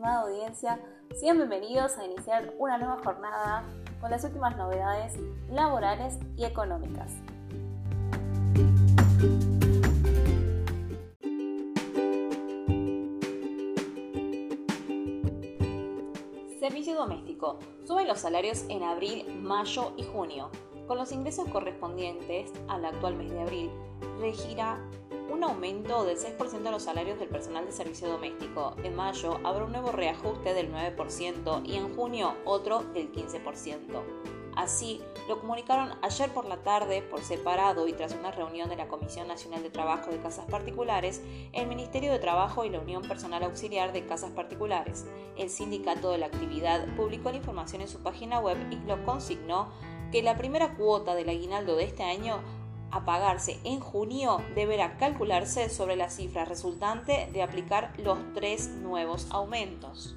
estimada audiencia, sean bienvenidos a iniciar una nueva jornada con las últimas novedades laborales y económicas. Servicio doméstico. Suben los salarios en abril, mayo y junio. Con los ingresos correspondientes al actual mes de abril, regirá un aumento del 6% en los salarios del personal de servicio doméstico. En mayo habrá un nuevo reajuste del 9% y en junio otro del 15%. Así lo comunicaron ayer por la tarde por separado y tras una reunión de la Comisión Nacional de Trabajo de Casas Particulares, el Ministerio de Trabajo y la Unión Personal Auxiliar de Casas Particulares. El sindicato de la actividad publicó la información en su página web y lo consignó que la primera cuota del aguinaldo de este año a pagarse en junio deberá calcularse sobre la cifra resultante de aplicar los tres nuevos aumentos.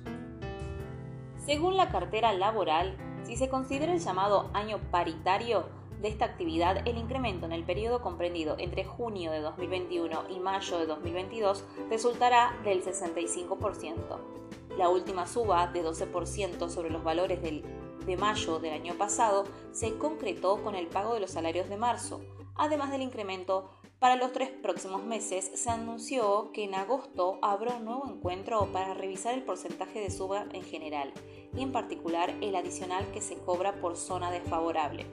Según la cartera laboral, si se considera el llamado año paritario de esta actividad, el incremento en el periodo comprendido entre junio de 2021 y mayo de 2022 resultará del 65%. La última suba de 12% sobre los valores de mayo del año pasado se concretó con el pago de los salarios de marzo, Además del incremento, para los tres próximos meses se anunció que en agosto habrá un nuevo encuentro para revisar el porcentaje de suba en general y en particular el adicional que se cobra por zona desfavorable.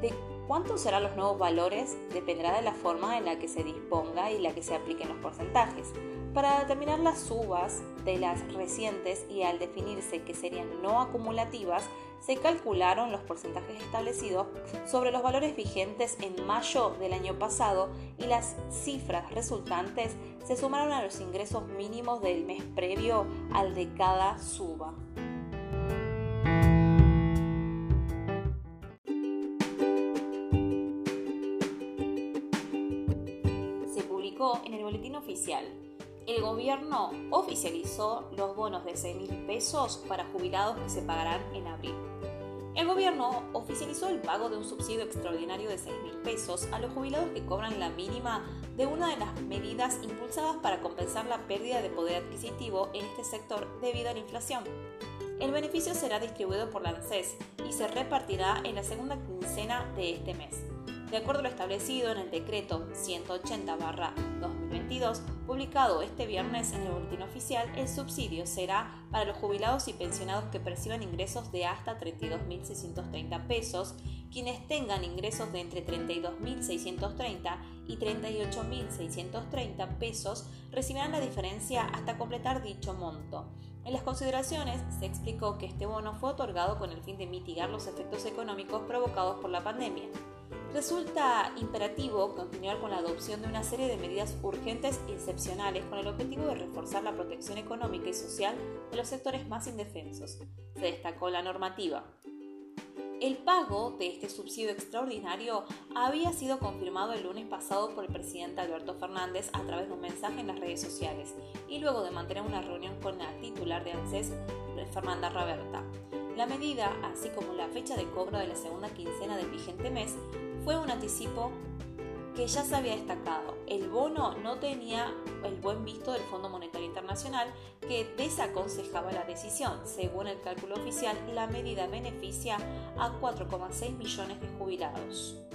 De cuántos serán los nuevos valores dependerá de la forma en la que se disponga y la que se apliquen los porcentajes. Para determinar las subas de las recientes y al definirse que serían no acumulativas, se calcularon los porcentajes establecidos sobre los valores vigentes en mayo del año pasado y las cifras resultantes se sumaron a los ingresos mínimos del mes previo al de cada suba. Se publicó en el boletín oficial el gobierno oficializó los bonos de 6 mil pesos para jubilados que se pagarán en abril. El gobierno oficializó el pago de un subsidio extraordinario de 6 mil pesos a los jubilados que cobran la mínima de una de las medidas impulsadas para compensar la pérdida de poder adquisitivo en este sector debido a la inflación. El beneficio será distribuido por la ANSES y se repartirá en la segunda quincena de este mes. De acuerdo a lo establecido en el decreto 180-2022, publicado este viernes en el Boletín Oficial, el subsidio será para los jubilados y pensionados que perciban ingresos de hasta 32.630 pesos, quienes tengan ingresos de entre 32.630 y 38.630 pesos recibirán la diferencia hasta completar dicho monto. En las consideraciones se explicó que este bono fue otorgado con el fin de mitigar los efectos económicos provocados por la pandemia resulta imperativo continuar con la adopción de una serie de medidas urgentes y excepcionales con el objetivo de reforzar la protección económica y social de los sectores más indefensos. Se destacó la normativa. El pago de este subsidio extraordinario había sido confirmado el lunes pasado por el presidente Alberto Fernández a través de un mensaje en las redes sociales y luego de mantener una reunión con la titular de ANSES, Fernanda Raberta. La medida, así como la fecha de cobro de la segunda quincena del vigente mes, fue un anticipo que ya se había destacado. El bono no tenía el buen visto del Fondo Monetario Internacional que desaconsejaba la decisión. Según el cálculo oficial, la medida beneficia a 4,6 millones de jubilados.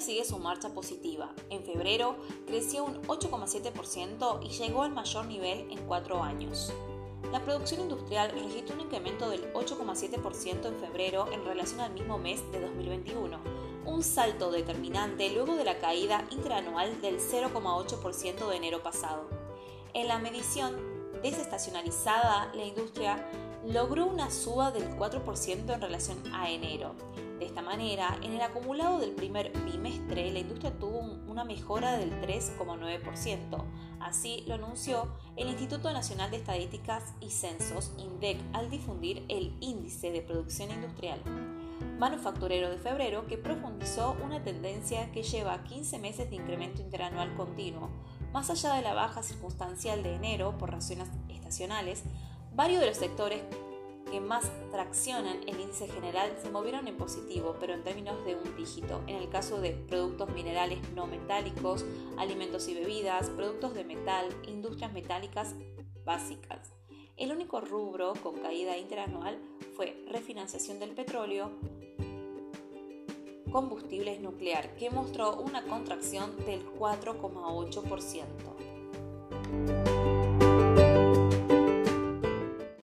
Sigue su marcha positiva. En febrero creció un 8,7% y llegó al mayor nivel en cuatro años. La producción industrial registró un incremento del 8,7% en febrero en relación al mismo mes de 2021, un salto determinante luego de la caída interanual del 0,8% de enero pasado. En la medición desestacionalizada, la industria logró una suba del 4% en relación a enero esta manera, en el acumulado del primer bimestre, la industria tuvo una mejora del 3,9%. Así lo anunció el Instituto Nacional de Estadísticas y Censos, INDEC, al difundir el índice de producción industrial manufacturero de febrero que profundizó una tendencia que lleva 15 meses de incremento interanual continuo. Más allá de la baja circunstancial de enero por razones estacionales, varios de los sectores que más traccionan el índice general se movieron en positivo, pero en términos de un dígito, en el caso de productos minerales no metálicos, alimentos y bebidas, productos de metal, industrias metálicas básicas. El único rubro con caída interanual fue refinanciación del petróleo, combustibles nuclear, que mostró una contracción del 4,8%.